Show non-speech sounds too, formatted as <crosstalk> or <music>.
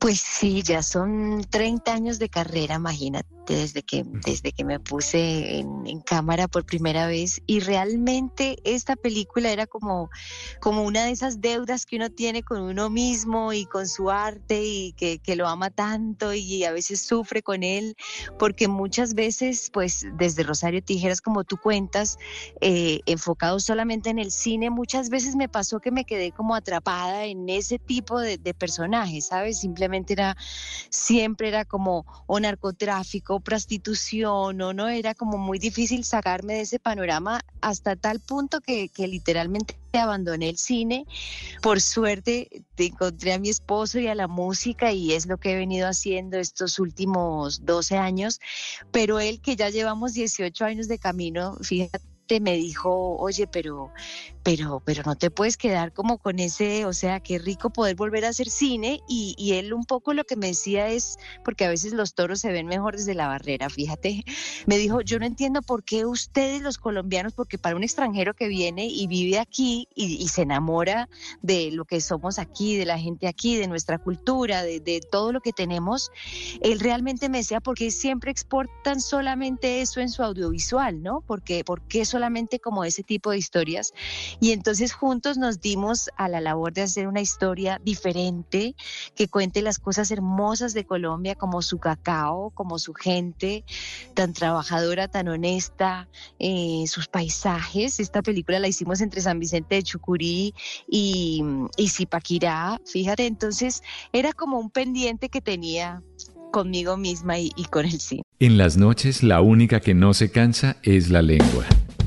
Pues sí, ya son 30 años de carrera, imagínate, desde que, desde que me puse en, cámara por primera vez y realmente esta película era como, como una de esas deudas que uno tiene con uno mismo y con su arte y que, que lo ama tanto y a veces sufre con él, porque muchas veces, pues desde Rosario Tijeras, como tú cuentas, eh, enfocado solamente en el cine, muchas veces me pasó que me quedé como atrapada en ese tipo de, de personajes, ¿sabes? Simplemente era, siempre era como o narcotráfico, prostitución, o no, era como muy difícil sacarme de ese panorama hasta tal punto que, que literalmente abandoné el cine. Por suerte te encontré a mi esposo y a la música y es lo que he venido haciendo estos últimos 12 años, pero él que ya llevamos 18 años de camino, fíjate me dijo, oye, pero, pero, pero no te puedes quedar como con ese, o sea, qué rico poder volver a hacer cine. Y, y él un poco lo que me decía es, porque a veces los toros se ven mejor desde la barrera, fíjate, <laughs> me dijo, yo no entiendo por qué ustedes los colombianos, porque para un extranjero que viene y vive aquí y, se enamora de lo que somos aquí, de la gente aquí, de nuestra cultura, de, de todo lo que tenemos, él realmente me decía, porque siempre exportan solamente eso en su audiovisual, ¿no? Porque, porque eso solamente como ese tipo de historias. Y entonces juntos nos dimos a la labor de hacer una historia diferente que cuente las cosas hermosas de Colombia, como su cacao, como su gente tan trabajadora, tan honesta, eh, sus paisajes. Esta película la hicimos entre San Vicente de Chucurí y, y Zipaquirá, fíjate, entonces era como un pendiente que tenía conmigo misma y, y con el cine. En las noches la única que no se cansa es la lengua.